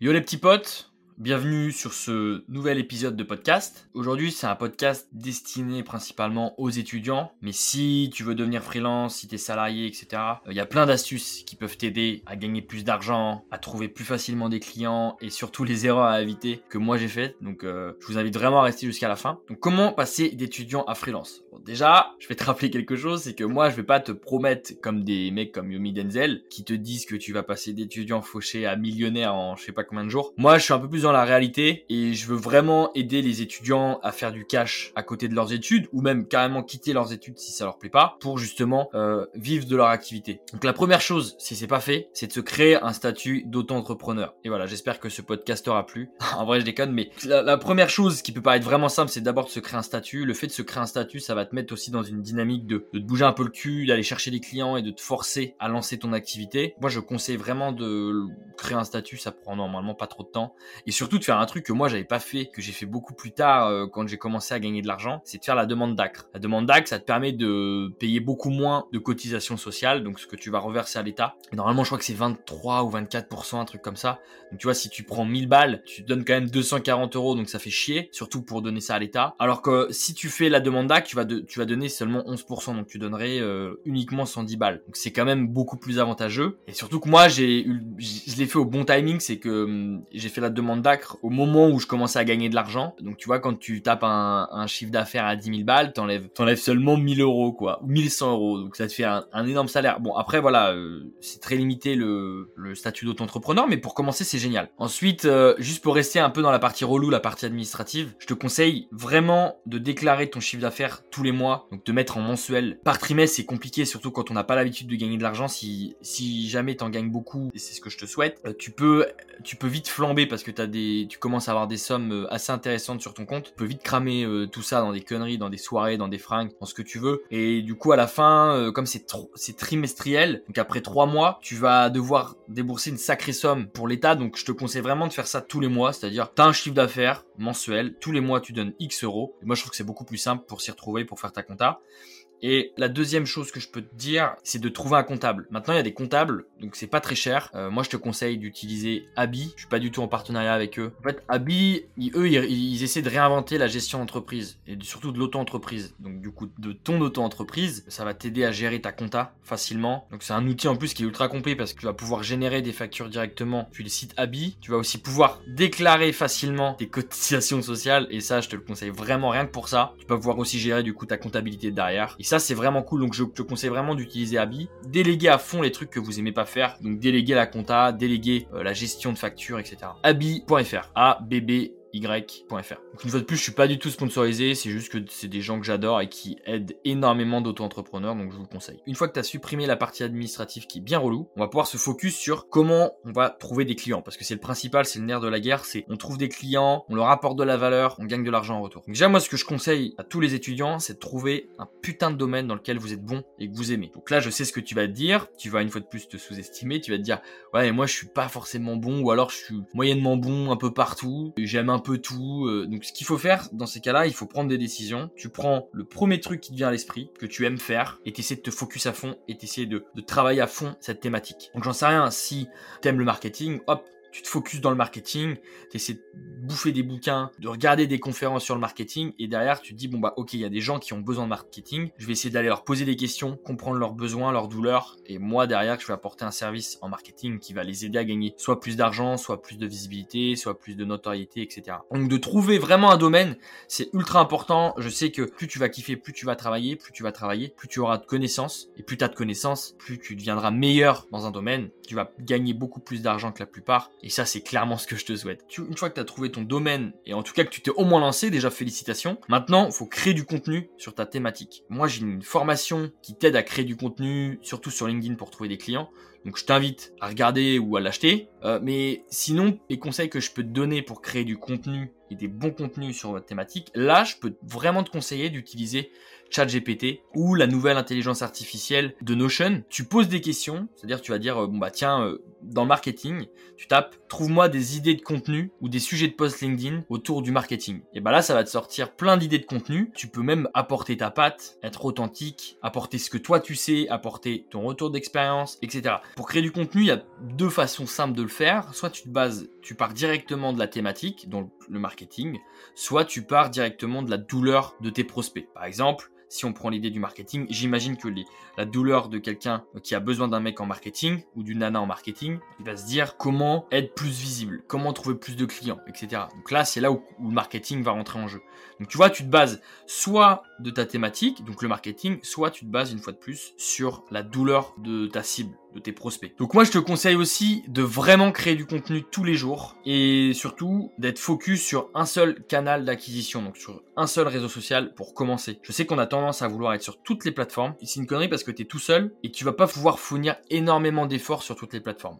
Yo les petits potes, Bienvenue sur ce nouvel épisode de podcast. Aujourd'hui, c'est un podcast destiné principalement aux étudiants. Mais si tu veux devenir freelance, si tu es salarié, etc., il y a plein d'astuces qui peuvent t'aider à gagner plus d'argent, à trouver plus facilement des clients et surtout les erreurs à éviter que moi j'ai faites. Donc, euh, je vous invite vraiment à rester jusqu'à la fin. Donc, comment passer d'étudiant à freelance? Bon, Déjà, je vais te rappeler quelque chose, c'est que moi, je vais pas te promettre comme des mecs comme Yomi Denzel qui te disent que tu vas passer d'étudiant fauché à millionnaire en je sais pas combien de jours. Moi, je suis un peu plus la réalité et je veux vraiment aider les étudiants à faire du cash à côté de leurs études ou même carrément quitter leurs études si ça leur plaît pas pour justement euh, vivre de leur activité. Donc la première chose, si c'est pas fait, c'est de se créer un statut d'auto-entrepreneur. Et voilà, j'espère que ce podcast aura plu. en vrai, je déconne, mais la, la, première chose qui peut paraître vraiment simple, c'est d'abord de se créer un statut. Le fait de se créer un statut, ça va te mettre aussi dans une dynamique de, de te bouger un peu le cul, d'aller chercher des clients et de te forcer à lancer ton activité. Moi, je conseille vraiment de créer un statut, ça prend normalement pas trop de temps. Et surtout de faire un truc que moi j'avais pas fait, que j'ai fait beaucoup plus tard euh, quand j'ai commencé à gagner de l'argent, c'est de faire la demande d'ACRE. La demande d'ACRE, ça te permet de payer beaucoup moins de cotisations sociales, donc ce que tu vas reverser à l'État. Normalement, je crois que c'est 23 ou 24%, un truc comme ça. Donc tu vois, si tu prends 1000 balles, tu donnes quand même 240 euros, donc ça fait chier, surtout pour donner ça à l'État. Alors que si tu fais la demande d'ACRE, tu vas, donner seulement 11%, donc tu donnerais euh, uniquement 110 balles. Donc c'est quand même beaucoup plus avantageux. Et surtout que moi, je l'ai fait au bon timing, c'est que hum, j'ai fait la demande d'ACRE au moment où je commençais à gagner de l'argent. Donc tu vois, quand tu tapes un, chiffre d'affaires à 10 000 balles, t'enlèves, t'enlèves seulement 1000 euros, quoi, ou 1100 euros. Donc ça te fait un, énorme salaire. Bon, après voilà, euh, c'est très limité le, le statut d'auto-entrepreneur, mais pour commencer, c'est génial. Ensuite, euh, juste pour rester un peu dans la partie relou, la partie administrative, je te conseille vraiment de déclarer ton chiffre d'affaires tous les mois, donc de mettre en mensuel. Par trimestre, c'est compliqué, surtout quand on n'a pas l'habitude de gagner de l'argent. Si, si jamais t'en gagnes beaucoup, et c'est ce que je te souhaite, euh, tu peux, tu peux vite flamber parce que t'as tu commences à avoir des sommes euh, assez intéressantes sur ton compte. Tu peux vite cramer euh, tout ça dans des conneries, dans des soirées, dans des fringues, dans ce que tu veux. Et du coup, à la fin, euh, comme c'est c'est trimestriel, donc après trois mois, tu vas devoir débourser une sacrée somme pour l'État. Donc je te conseille vraiment de faire ça tous les mois, c'est-à-dire t'as un chiffre d'affaires mensuel, tous les mois tu donnes X euros. Et moi je trouve que c'est beaucoup plus simple pour s'y retrouver, pour faire ta compta. Et la deuxième chose que je peux te dire, c'est de trouver un comptable. Maintenant, il y a des comptables, donc c'est pas très cher. Euh, moi, je te conseille d'utiliser Abi. Je suis pas du tout en partenariat avec eux. En fait, Abi, eux, ils, ils, essaient de réinventer la gestion d'entreprise et surtout de l'auto-entreprise. Donc, du coup, de ton auto-entreprise, ça va t'aider à gérer ta compta facilement. Donc, c'est un outil en plus qui est ultra complet parce que tu vas pouvoir générer des factures directement depuis le site Abi. Tu vas aussi pouvoir déclarer facilement tes cotisations sociales et ça, je te le conseille vraiment rien que pour ça. Tu vas pouvoir aussi gérer du coup ta comptabilité derrière. Ça, c'est vraiment cool. Donc, je te conseille vraiment d'utiliser Abi. Déléguer à fond les trucs que vous aimez pas faire. Donc, déléguer la compta, déléguer euh, la gestion de factures, etc. Abi.fr. A-B-B y.fr. Une fois de plus, je suis pas du tout sponsorisé, c'est juste que c'est des gens que j'adore et qui aident énormément d'auto-entrepreneurs, donc je vous le conseille. Une fois que tu as supprimé la partie administrative qui est bien relou, on va pouvoir se focus sur comment on va trouver des clients, parce que c'est le principal, c'est le nerf de la guerre, c'est on trouve des clients, on leur apporte de la valeur, on gagne de l'argent en retour. Donc déjà moi ce que je conseille à tous les étudiants, c'est de trouver un putain de domaine dans lequel vous êtes bon et que vous aimez. Donc là je sais ce que tu vas te dire, tu vas une fois de plus te sous-estimer, tu vas te dire ouais moi je suis pas forcément bon ou alors je suis moyennement bon un peu partout, j'aime un peu tout. Euh, donc ce qu'il faut faire dans ces cas-là, il faut prendre des décisions. Tu prends le premier truc qui te vient à l'esprit, que tu aimes faire, et t'essaies de te focus à fond, et t'essaies de, de travailler à fond cette thématique. Donc j'en sais rien, si t'aimes le marketing, hop, tu te focuses dans le marketing, tu essaies de bouffer des bouquins, de regarder des conférences sur le marketing, et derrière tu te dis bon bah ok il y a des gens qui ont besoin de marketing, je vais essayer d'aller leur poser des questions, comprendre leurs besoins, leurs douleurs, et moi derrière je vais apporter un service en marketing qui va les aider à gagner soit plus d'argent, soit plus de visibilité, soit plus de notoriété, etc. Donc de trouver vraiment un domaine, c'est ultra important. Je sais que plus tu vas kiffer, plus tu vas travailler, plus tu vas travailler, plus tu auras de connaissances, et plus tu as de connaissances, plus tu deviendras meilleur dans un domaine, tu vas gagner beaucoup plus d'argent que la plupart et ça, c'est clairement ce que je te souhaite. une fois que tu as trouvé ton domaine, et en tout cas que tu t'es au moins lancé, déjà félicitations. Maintenant, faut créer du contenu sur ta thématique. Moi, j'ai une formation qui t'aide à créer du contenu, surtout sur LinkedIn pour trouver des clients. Donc je t'invite à regarder ou à l'acheter. Euh, mais sinon, les conseils que je peux te donner pour créer du contenu et des bons contenus sur votre thématique, là, je peux vraiment te conseiller d'utiliser ChatGPT ou la nouvelle intelligence artificielle de Notion. Tu poses des questions, c'est-à-dire tu vas dire, euh, bon bah tiens, euh, dans le marketing, tu tapes, trouve-moi des idées de contenu ou des sujets de post LinkedIn autour du marketing. Et bah là, ça va te sortir plein d'idées de contenu. Tu peux même apporter ta patte, être authentique, apporter ce que toi tu sais, apporter ton retour d'expérience, etc. Pour créer du contenu, il y a deux façons simples de le faire. Soit tu te bases, tu pars directement de la thématique, donc le marketing, soit tu pars directement de la douleur de tes prospects. Par exemple, si on prend l'idée du marketing, j'imagine que la douleur de quelqu'un qui a besoin d'un mec en marketing ou d'une nana en marketing, il va se dire comment être plus visible, comment trouver plus de clients, etc. Donc là, c'est là où, le marketing va rentrer en jeu. Donc tu vois, tu te bases soit de ta thématique, donc le marketing, soit tu te bases une fois de plus sur la douleur de ta cible de tes prospects. Donc moi je te conseille aussi de vraiment créer du contenu tous les jours et surtout d'être focus sur un seul canal d'acquisition, donc sur un seul réseau social pour commencer. Je sais qu'on a tendance à vouloir être sur toutes les plateformes, c'est une connerie parce que tu es tout seul et tu vas pas pouvoir fournir énormément d'efforts sur toutes les plateformes.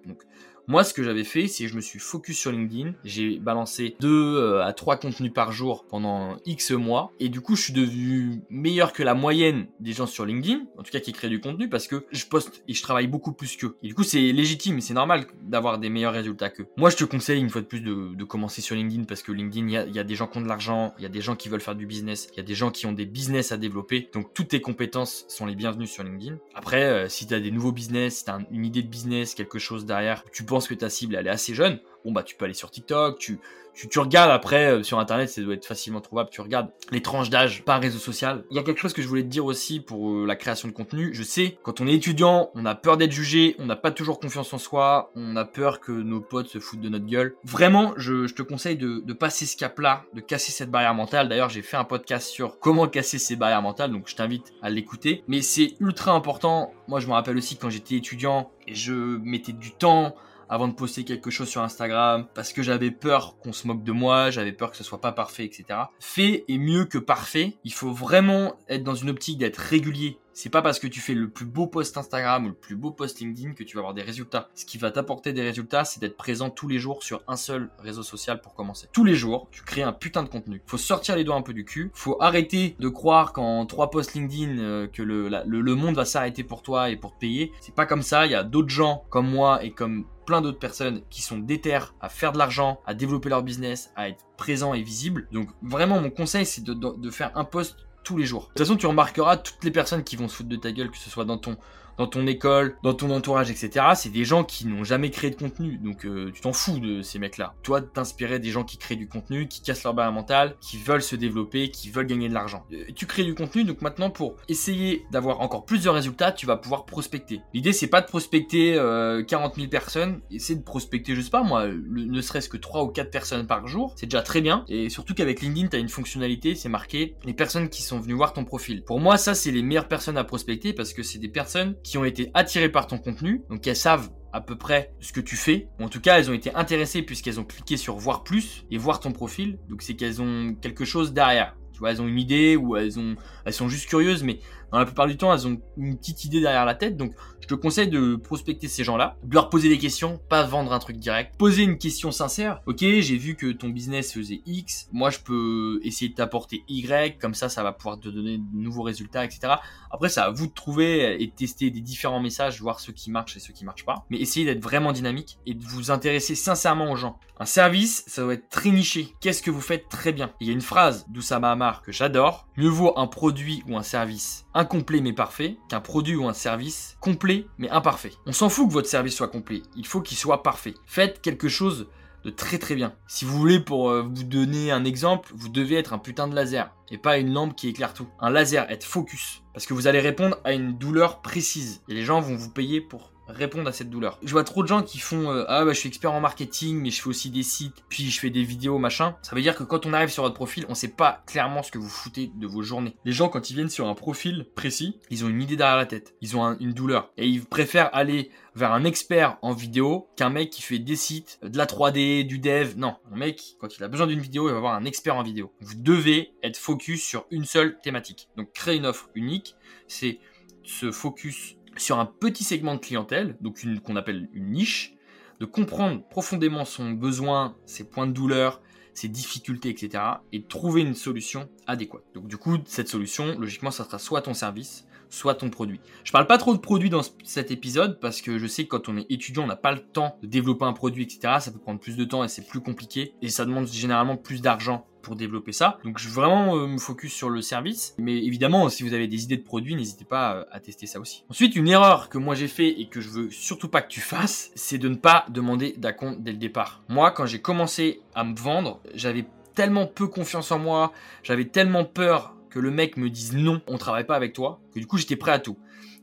Moi, ce que j'avais fait, c'est que je me suis focus sur LinkedIn. J'ai balancé 2 euh, à 3 contenus par jour pendant X mois. Et du coup, je suis devenu meilleur que la moyenne des gens sur LinkedIn, en tout cas qui créent du contenu, parce que je poste et je travaille beaucoup plus qu'eux. Et du coup, c'est légitime, c'est normal d'avoir des meilleurs résultats qu'eux. Moi, je te conseille une fois de plus de, commencer sur LinkedIn, parce que LinkedIn, il y, a, des gens qui ont de l'argent, il y a des gens qui veulent faire du business, il y a des gens qui ont des business à développer. Donc, toutes tes compétences sont les bienvenues sur LinkedIn. Après, euh, si tu as des nouveaux business, si tu as une idée de business, quelque chose derrière, tu penses que ta cible elle est assez jeune, bon bah tu peux aller sur TikTok, tu, tu, regardes après euh, sur internet, ça doit être facilement trouvable, tu regardes les tranches d'âge par réseau social. Il y a quelque chose que je voulais te dire aussi pour euh, la création de contenu. Je sais, quand on est étudiant, on a peur d'être jugé, on n'a pas toujours confiance en soi, on a peur que nos potes se foutent de notre gueule. Vraiment, je, te conseille de, de passer ce cap-là, de casser cette barrière mentale. D'ailleurs, j'ai fait un podcast sur comment casser ces barrières mentales, donc je t'invite à l'écouter. Mais c'est ultra important. Moi, je me rappelle aussi quand j'étais étudiant et je mettais du temps avant de poster quelque chose sur Instagram parce que j'avais peur qu'on se moque de moi, j'avais peur que ce soit pas parfait, etc. Fait est mieux que parfait. Il faut vraiment être dans une optique d'être régulier c'est pas parce que tu fais le plus beau post Instagram ou le plus beau post LinkedIn que tu vas avoir des résultats. Ce qui va t'apporter des résultats, c'est d'être présent tous les jours sur un seul réseau social pour commencer. Tous les jours, tu crées un putain de contenu. Faut sortir les doigts un peu du cul. Faut arrêter de croire qu'en trois posts LinkedIn euh, que le, le, monde va s'arrêter pour toi et pour te payer. C'est pas comme ça. Il y a d'autres gens comme moi et comme plein d'autres personnes qui sont déterres à faire de l'argent, à développer leur business, à être présent et visible. Donc vraiment mon conseil c'est de, de, de faire un post tous les jours. De toute façon, tu remarqueras toutes les personnes qui vont se foutre de ta gueule, que ce soit dans ton dans ton école, dans ton entourage, etc. C'est des gens qui n'ont jamais créé de contenu. Donc euh, tu t'en fous de ces mecs-là. Toi, t'inspirer des gens qui créent du contenu, qui cassent leur barrière mentale, qui veulent se développer, qui veulent gagner de l'argent. Euh, tu crées du contenu, donc maintenant pour essayer d'avoir encore plus de résultats, tu vas pouvoir prospecter. L'idée c'est pas de prospecter 40 euh, 000 personnes, c'est de prospecter, je sais pas moi, ne serait-ce que 3 ou 4 personnes par jour. C'est déjà très bien. Et surtout qu'avec LinkedIn, tu as une fonctionnalité, c'est marqué les personnes qui sont venues voir ton profil. Pour moi, ça c'est les meilleures personnes à prospecter parce que c'est des personnes qui qui ont été attirées par ton contenu, donc elles savent à peu près ce que tu fais. en tout cas, elles ont été intéressées puisqu'elles ont cliqué sur voir plus et voir ton profil. Donc c'est qu'elles ont quelque chose derrière. Tu vois, elles ont une idée ou elles ont, elles sont juste curieuses, mais dans la plupart du temps, elles ont une petite idée derrière la tête. Donc, je te conseille de prospecter ces gens-là, de leur poser des questions, pas vendre un truc direct. Poser une question sincère. Ok, j'ai vu que ton business faisait X. Moi, je peux essayer de t'apporter Y. Comme ça, ça va pouvoir te donner de nouveaux résultats, etc. Après, c'est à vous de trouver et de tester des différents messages, voir ceux qui marchent et ceux qui marchent pas. Mais essayez d'être vraiment dynamique et de vous intéresser sincèrement aux gens. Un service, ça doit être très niché. Qu'est-ce que vous faites très bien? Il y a une phrase d'Oussama Amar que j'adore. Mieux vaut un produit ou un service incomplet mais parfait qu'un produit ou un service complet mais imparfait. On s'en fout que votre service soit complet, il faut qu'il soit parfait. Faites quelque chose de très très bien. Si vous voulez pour euh, vous donner un exemple, vous devez être un putain de laser et pas une lampe qui éclaire tout. Un laser, être focus parce que vous allez répondre à une douleur précise et les gens vont vous payer pour répondre à cette douleur. Je vois trop de gens qui font euh, ah bah je suis expert en marketing mais je fais aussi des sites puis je fais des vidéos machin. Ça veut dire que quand on arrive sur votre profil, on sait pas clairement ce que vous foutez de vos journées. Les gens quand ils viennent sur un profil précis, ils ont une idée derrière la tête, ils ont une douleur et ils préfèrent aller vers un expert en vidéo qu'un mec qui fait des sites, de la 3D, du dev. Non, un mec quand il a besoin d'une vidéo, il va avoir un expert en vidéo. Vous devez être focus sur une seule thématique. Donc créer une offre unique, c'est se focus sur un petit segment de clientèle, donc qu'on appelle une niche, de comprendre profondément son besoin, ses points de douleur, ses difficultés, etc. et trouver une solution adéquate. Donc du coup, cette solution, logiquement, ça sera soit ton service, soit ton produit. Je parle pas trop de produits dans cet épisode parce que je sais que quand on est étudiant, on n'a pas le temps de développer un produit, etc. Ça peut prendre plus de temps et c'est plus compliqué et ça demande généralement plus d'argent pour développer ça. Donc je vraiment euh, me focus sur le service. Mais évidemment, si vous avez des idées de produits, n'hésitez pas euh, à tester ça aussi. Ensuite, une erreur que moi j'ai fait et que je veux surtout pas que tu fasses, c'est de ne pas demander d'acompte dès le départ. Moi, quand j'ai commencé à me vendre, j'avais tellement peu confiance en moi, j'avais tellement peur que le mec me dise non, on travaille pas avec toi, que du coup j'étais prêt à tout.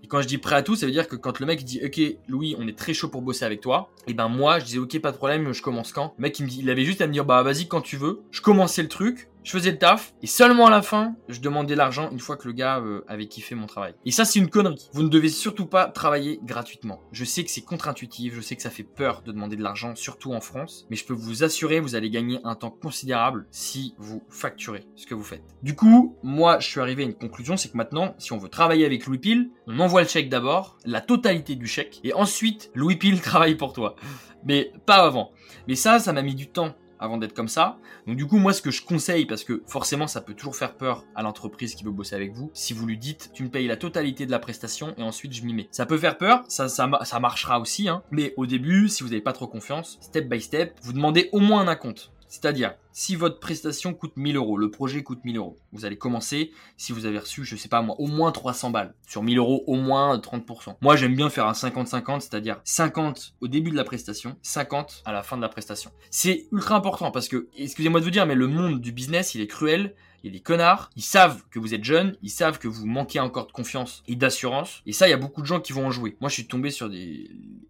Quand je dis prêt à tout, ça veut dire que quand le mec dit OK, Louis, on est très chaud pour bosser avec toi, et ben moi je disais OK, pas de problème, je commence quand? Le mec il me dit, il avait juste à me dire bah vas-y quand tu veux. Je commençais le truc, je faisais le taf et seulement à la fin, je demandais l'argent une fois que le gars euh, avait kiffé mon travail. Et ça, c'est une connerie. Vous ne devez surtout pas travailler gratuitement. Je sais que c'est contre-intuitif, je sais que ça fait peur de demander de l'argent, surtout en France, mais je peux vous assurer, vous allez gagner un temps considérable si vous facturez ce que vous faites. Du coup, moi, je suis arrivé à une conclusion, c'est que maintenant, si on veut travailler avec Louis Pile, on envoie le chèque d'abord, la totalité du chèque, et ensuite, Louis Pile travaille pour toi. Mais pas avant. Mais ça, ça m'a mis du temps avant d'être comme ça. Donc du coup, moi, ce que je conseille, parce que forcément, ça peut toujours faire peur à l'entreprise qui veut bosser avec vous, si vous lui dites, tu me payes la totalité de la prestation et ensuite je m'y mets. Ça peut faire peur, ça, ça, marchera aussi, hein. mais au début, si vous n'avez pas trop confiance, step by step, vous demandez au moins un acompte. C'est-à-dire, si votre prestation coûte 1000 euros, le projet coûte 1000 euros, vous allez commencer, si vous avez reçu, je sais pas moi, au moins 300 balles. Sur 1000 euros, au moins 30%. Moi, j'aime bien faire un 50-50, c'est-à-dire 50 au début de la prestation, 50 à la fin de la prestation. C'est ultra important parce que, excusez-moi de vous dire, mais le monde du business, il est cruel. Il y a des connards, ils savent que vous êtes jeune, ils savent que vous manquez encore de confiance et d'assurance. Et ça, il y a beaucoup de gens qui vont en jouer. Moi, je suis tombé sur des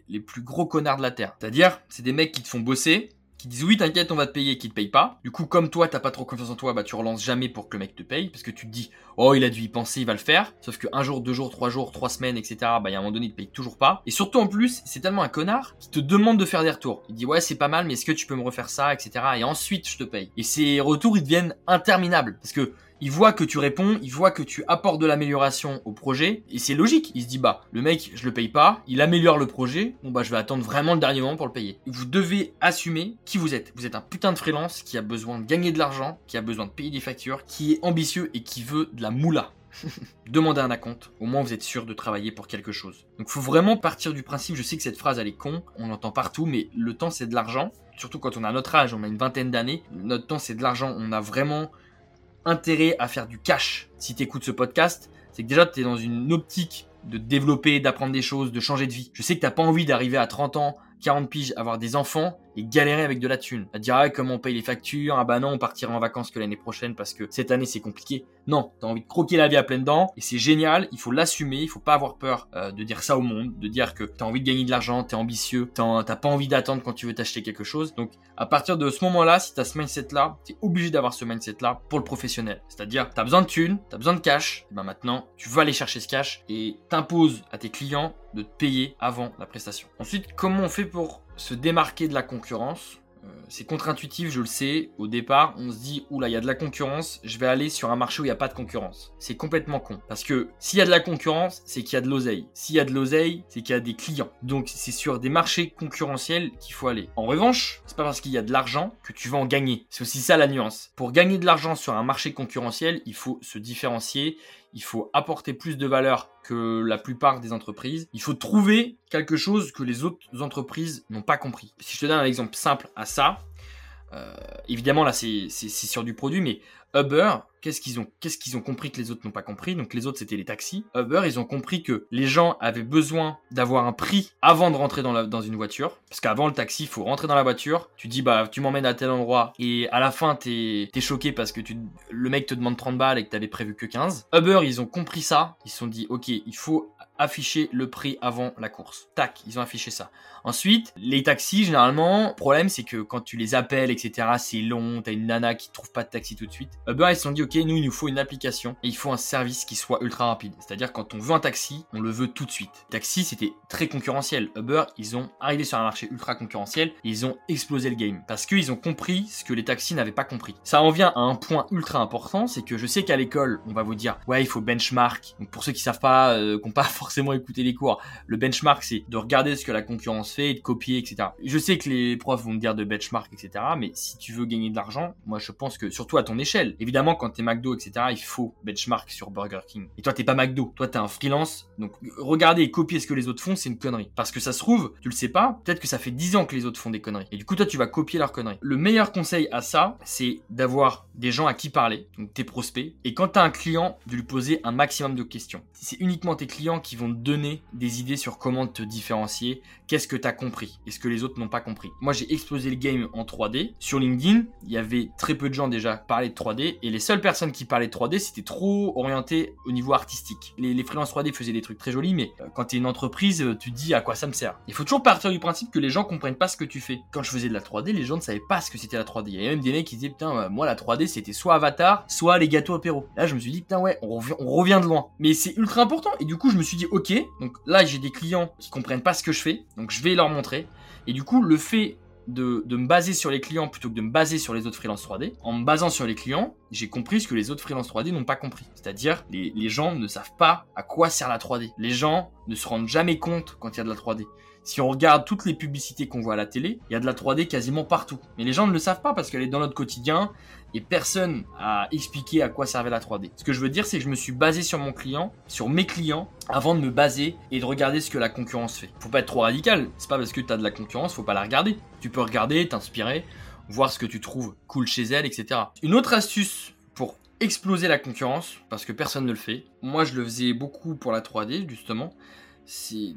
les plus gros connards de la terre. C'est-à-dire, c'est des mecs qui te font bosser, qui disent oui t'inquiète on va te payer et qui te payent pas. Du coup comme toi t'as pas trop confiance en toi bah tu relances jamais pour que le mec te paye parce que tu te dis oh il a dû y penser il va le faire. Sauf que un jour, deux jours, trois jours, trois semaines etc. Bah il y a un moment donné il te paye toujours pas. Et surtout en plus c'est tellement un connard qui te demande de faire des retours. Il dit ouais c'est pas mal mais est-ce que tu peux me refaire ça etc. Et ensuite je te paye. Et ces retours ils deviennent interminables parce que il voit que tu réponds, il voit que tu apportes de l'amélioration au projet, et c'est logique. Il se dit, bah, le mec, je le paye pas, il améliore le projet, bon bah je vais attendre vraiment le dernier moment pour le payer. Vous devez assumer qui vous êtes. Vous êtes un putain de freelance qui a besoin de gagner de l'argent, qui a besoin de payer des factures, qui est ambitieux et qui veut de la moula. Demandez un acompte, au moins vous êtes sûr de travailler pour quelque chose. Donc faut vraiment partir du principe, je sais que cette phrase elle est con, on l'entend partout, mais le temps c'est de l'argent, surtout quand on a notre âge, on a une vingtaine d'années, notre temps c'est de l'argent, on a vraiment intérêt à faire du cash si tu écoutes ce podcast, c'est que déjà tu es dans une optique de développer, d'apprendre des choses, de changer de vie. Je sais que t'as pas envie d'arriver à 30 ans, 40 piges, avoir des enfants et galérer avec de la thune. À dire, ah, comment on paye les factures, ah bah non, on partira en vacances que l'année prochaine parce que cette année c'est compliqué. Non, t'as envie de croquer la vie à pleines dents et c'est génial, il faut l'assumer, il faut pas avoir peur euh, de dire ça au monde, de dire que t'as envie de gagner de l'argent, t'es ambitieux, t'as pas envie d'attendre quand tu veux t'acheter quelque chose. Donc à partir de ce moment-là, si t'as ce mindset-là, t'es obligé d'avoir ce mindset-là pour le professionnel. C'est-à-dire, t'as besoin de thunes, t'as besoin de cash, ben maintenant, tu vas aller chercher ce cash et t'imposes à tes clients de te payer avant la prestation. Ensuite, comment on fait pour se démarquer de la concurrence euh, c'est contre-intuitif, je le sais. Au départ, on se dit, oula, il y a de la concurrence, je vais aller sur un marché où il n'y a pas de concurrence. C'est complètement con. Parce que s'il y a de la concurrence, c'est qu'il y a de l'oseille. S'il y a de l'oseille, c'est qu'il y a des clients. Donc c'est sur des marchés concurrentiels qu'il faut aller. En revanche, c'est pas parce qu'il y a de l'argent que tu vas en gagner. C'est aussi ça la nuance. Pour gagner de l'argent sur un marché concurrentiel, il faut se différencier, il faut apporter plus de valeur la plupart des entreprises. Il faut trouver quelque chose que les autres entreprises n'ont pas compris. Si je te donne un exemple simple à ça, euh, évidemment là c'est sur du produit, mais Uber, qu'est-ce qu'ils ont, qu'est-ce qu'ils ont compris que les autres n'ont pas compris? Donc les autres c'était les taxis. Uber, ils ont compris que les gens avaient besoin d'avoir un prix avant de rentrer dans, la, dans une voiture, parce qu'avant le taxi, il faut rentrer dans la voiture. Tu dis bah tu m'emmènes à tel endroit et à la fin t'es es choqué parce que tu, le mec te demande 30 balles et que t'avais prévu que 15. Uber, ils ont compris ça. Ils se sont dit ok, il faut afficher le prix avant la course. Tac, ils ont affiché ça. Ensuite, les taxis, généralement, le problème c'est que quand tu les appelles, etc., c'est long, t'as une nana qui trouve pas de taxi tout de suite. Uber, ils se sont dit, ok, nous, il nous faut une application et il faut un service qui soit ultra rapide. C'est-à-dire, quand on veut un taxi, on le veut tout de suite. Taxi, c'était très concurrentiel. Uber, ils ont arrivé sur un marché ultra concurrentiel et ils ont explosé le game. Parce qu'ils ont compris ce que les taxis n'avaient pas compris. Ça en vient à un point ultra important, c'est que je sais qu'à l'école, on va vous dire, ouais, il faut benchmark. Donc, pour ceux qui savent pas, euh, qu'on pas forcément écouter les cours. Le benchmark, c'est de regarder ce que la concurrence fait et de copier, etc. Je sais que les profs vont me dire de benchmark, etc. Mais si tu veux gagner de l'argent, moi je pense que surtout à ton échelle. Évidemment, quand t'es McDo, etc., il faut benchmark sur Burger King. Et toi, t'es pas McDo. Toi, t'es un freelance. Donc, regarder et copier ce que les autres font, c'est une connerie. Parce que ça se trouve, tu le sais pas, peut-être que ça fait 10 ans que les autres font des conneries. Et du coup, toi, tu vas copier leurs conneries. Le meilleur conseil à ça, c'est d'avoir des gens à qui parler, donc tes prospects. Et quand t'as un client, de lui poser un maximum de questions. C'est uniquement tes clients qui vont te donner des idées sur comment te différencier, qu'est-ce que tu as compris et ce que les autres n'ont pas compris. Moi, j'ai explosé le game en 3D. Sur LinkedIn, il y avait très peu de gens déjà parlaient de 3D et les seules personnes qui parlaient de 3D, c'était trop orienté au niveau artistique. Les, les freelances 3D faisaient des trucs très jolis, mais euh, quand tu es une entreprise, euh, tu te dis à quoi ça me sert. Il faut toujours partir du principe que les gens comprennent pas ce que tu fais. Quand je faisais de la 3D, les gens ne savaient pas ce que c'était la 3D. Il y avait même des mecs qui disaient putain, euh, moi la 3D c'était soit Avatar, soit les gâteaux apéro. Là, je me suis dit putain ouais, on revient, on revient de loin. Mais c'est ultra important et du coup, je me suis dit ok, donc là j'ai des clients qui comprennent pas ce que je fais, donc je vais leur montrer. Et du coup, le fait de, me baser sur les clients plutôt que de me baser sur les autres freelances 3D, en me basant sur les clients, j'ai compris ce que les autres freelances 3D n'ont pas compris. C'est-à-dire, les, les gens ne savent pas à quoi sert la 3D. Les gens ne se rendent jamais compte quand il y a de la 3D. Si on regarde toutes les publicités qu'on voit à la télé, il y a de la 3D quasiment partout. Mais les gens ne le savent pas parce qu'elle est dans notre quotidien et personne a expliqué à quoi servait la 3D. Ce que je veux dire, c'est que je me suis basé sur mon client, sur mes clients, avant de me baser et de regarder ce que la concurrence fait. Faut pas être trop radical. C'est pas parce que tu as de la concurrence, faut pas la regarder. Tu peux regarder, t'inspirer, voir ce que tu trouves cool chez elle, etc. Une autre astuce pour exploser la concurrence, parce que personne ne le fait. Moi, je le faisais beaucoup pour la 3D, justement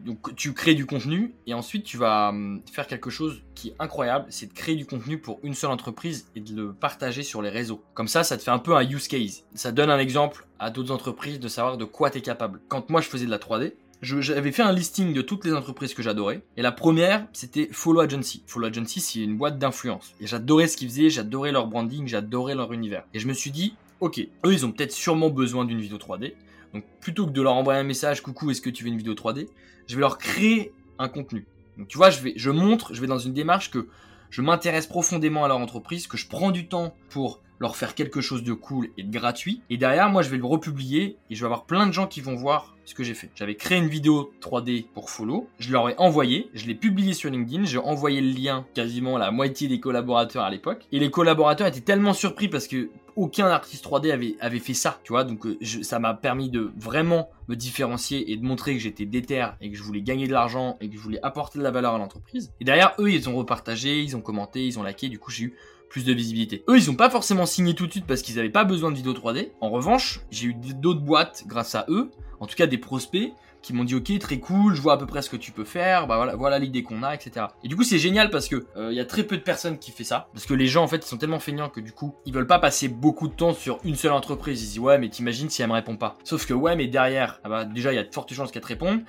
donc tu crées du contenu et ensuite tu vas hum, faire quelque chose qui est incroyable, c'est de créer du contenu pour une seule entreprise et de le partager sur les réseaux. Comme ça, ça te fait un peu un use case. Ça donne un exemple à d'autres entreprises de savoir de quoi tu es capable. Quand moi je faisais de la 3D, j'avais fait un listing de toutes les entreprises que j'adorais. Et la première, c'était Follow Agency. Follow Agency, c'est une boîte d'influence. Et j'adorais ce qu'ils faisaient, j'adorais leur branding, j'adorais leur univers. Et je me suis dit, ok, eux, ils ont peut-être sûrement besoin d'une vidéo 3D. Donc plutôt que de leur envoyer un message, coucou, est-ce que tu veux une vidéo 3D Je vais leur créer un contenu. Donc tu vois, je, vais, je montre, je vais dans une démarche que je m'intéresse profondément à leur entreprise, que je prends du temps pour leur faire quelque chose de cool et de gratuit. Et derrière, moi, je vais le republier et je vais avoir plein de gens qui vont voir ce que j'ai fait. J'avais créé une vidéo 3D pour Follow, je leur ai envoyé, je l'ai publié sur LinkedIn, j'ai envoyé le lien quasiment à la moitié des collaborateurs à l'époque. Et les collaborateurs étaient tellement surpris parce que aucun artiste 3D avait, avait fait ça, tu vois. Donc euh, ça m'a permis de vraiment me différencier et de montrer que j'étais déter et que je voulais gagner de l'argent et que je voulais apporter de la valeur à l'entreprise. Et derrière, eux, ils ont repartagé, ils ont commenté, ils ont liké, du coup j'ai eu plus de visibilité. Eux, ils ont pas forcément signé tout de suite parce qu'ils n'avaient pas besoin de vidéo 3D. En revanche, j'ai eu d'autres boîtes grâce à eux, en tout cas des prospects qui m'ont dit ok très cool, je vois à peu près ce que tu peux faire, bah voilà, l'idée qu'on a, etc. Et du coup c'est génial parce que il euh, y a très peu de personnes qui font ça, parce que les gens en fait ils sont tellement feignants que du coup ils veulent pas passer beaucoup de temps sur une seule entreprise. Ils disent ouais mais t'imagines si elle me répond pas. Sauf que ouais mais derrière, ah bah, déjà il y a de fortes chances qu'elle te réponde.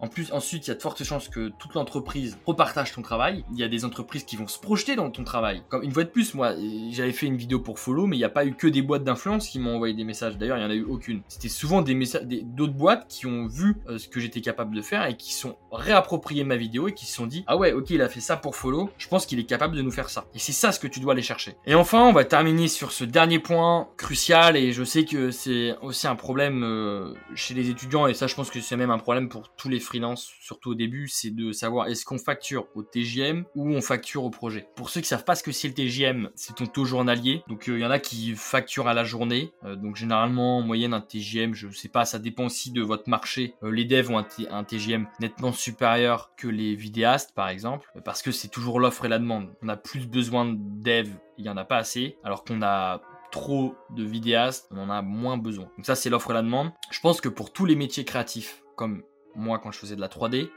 En plus, ensuite, il y a de fortes chances que toute l'entreprise repartage ton travail. Il y a des entreprises qui vont se projeter dans ton travail. Comme une fois de plus, moi, j'avais fait une vidéo pour Follow, mais il n'y a pas eu que des boîtes d'influence qui m'ont envoyé des messages. D'ailleurs, il n'y en a eu aucune. C'était souvent des messages, d'autres boîtes qui ont vu euh, ce que j'étais capable de faire et qui sont réappropriés ma vidéo et qui se sont dit, ah ouais, ok, il a fait ça pour Follow. Je pense qu'il est capable de nous faire ça. Et c'est ça ce que tu dois aller chercher. Et enfin, on va terminer sur ce dernier point crucial et je sais que c'est aussi un problème euh, chez les étudiants et ça, je pense que c'est même un problème pour tous les freelance, surtout au début, c'est de savoir est-ce qu'on facture au TGM ou on facture au projet. Pour ceux qui savent pas ce que c'est le TGM, c'est ton taux journalier. Donc il euh, y en a qui facturent à la journée. Euh, donc généralement en moyenne un TGM, je sais pas, ça dépend aussi de votre marché. Euh, les devs ont un, TGM nettement supérieur que les vidéastes par exemple, parce que c'est toujours l'offre et la demande. On a plus besoin de devs, il y en a pas assez, alors qu'on a trop de vidéastes, on en a moins besoin. Donc ça c'est l'offre et la demande. Je pense que pour tous les métiers créatifs, comme moi quand je faisais de la 3D,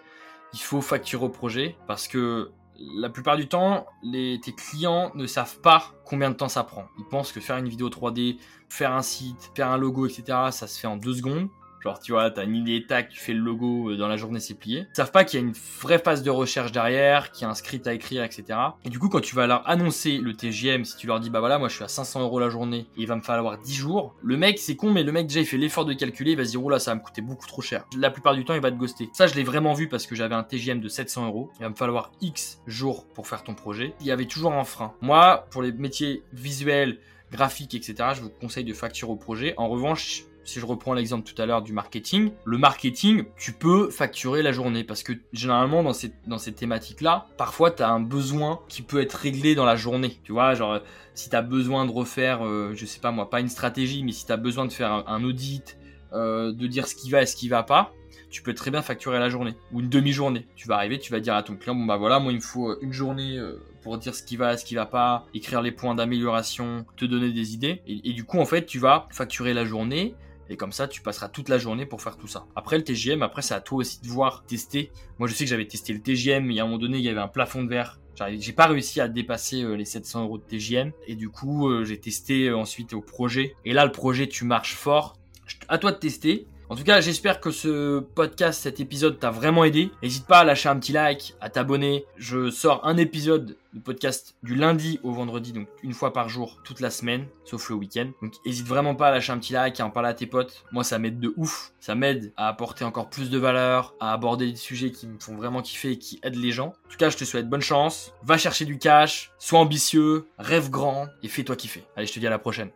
il faut facturer au projet parce que la plupart du temps, tes clients ne savent pas combien de temps ça prend. Ils pensent que faire une vidéo 3D, faire un site, faire un logo, etc., ça se fait en deux secondes. Genre, tu vois, t'as une idée, tac, tu fais le logo, euh, dans la journée c'est plié. Ils savent pas qu'il y a une vraie phase de recherche derrière, qu'il y a un script à écrire, etc. Et du coup, quand tu vas leur annoncer le TGM, si tu leur dis, bah voilà, moi je suis à 500 euros la journée, et il va me falloir 10 jours, le mec, c'est con, mais le mec déjà il fait l'effort de calculer, il va se dire, oh là, ça va me coûter beaucoup trop cher. La plupart du temps, il va te ghoster. Ça, je l'ai vraiment vu parce que j'avais un TGM de 700 euros. Il va me falloir X jours pour faire ton projet. Il y avait toujours un frein. Moi, pour les métiers visuels, graphiques, etc., je vous conseille de facturer au projet. En revanche, si je reprends l'exemple tout à l'heure du marketing, le marketing, tu peux facturer la journée parce que généralement dans ces, dans ces thématiques-là, parfois tu as un besoin qui peut être réglé dans la journée. Tu vois, genre si tu as besoin de refaire, euh, je sais pas moi, pas une stratégie, mais si tu as besoin de faire un, audit, euh, de dire ce qui va et ce qui va pas, tu peux très bien facturer la journée ou une demi-journée. Tu vas arriver, tu vas dire à ton client, bon bah voilà, moi il me faut une journée pour dire ce qui va, ce qui va pas, écrire les points d'amélioration, te donner des idées. Et, du coup, en fait, tu vas facturer la journée. Et comme ça, tu passeras toute la journée pour faire tout ça. Après le TGM, après c'est à toi aussi de voir, tester. Moi je sais que j'avais testé le TGM, y a un moment donné, il y avait un plafond de verre. J'ai pas réussi à dépasser euh, les 700 euros de TGM. Et du coup, euh, j'ai testé euh, ensuite au projet. Et là, le projet, tu marches fort. À toi de tester. En tout cas, j'espère que ce podcast, cet épisode t'a vraiment aidé. N'hésite pas à lâcher un petit like, à t'abonner. Je sors un épisode de podcast du lundi au vendredi, donc une fois par jour, toute la semaine, sauf le week-end. Donc n'hésite vraiment pas à lâcher un petit like, à en parler à tes potes. Moi, ça m'aide de ouf. Ça m'aide à apporter encore plus de valeur, à aborder des sujets qui me font vraiment kiffer et qui aident les gens. En tout cas, je te souhaite bonne chance. Va chercher du cash, sois ambitieux, rêve grand et fais-toi kiffer. Allez, je te dis à la prochaine.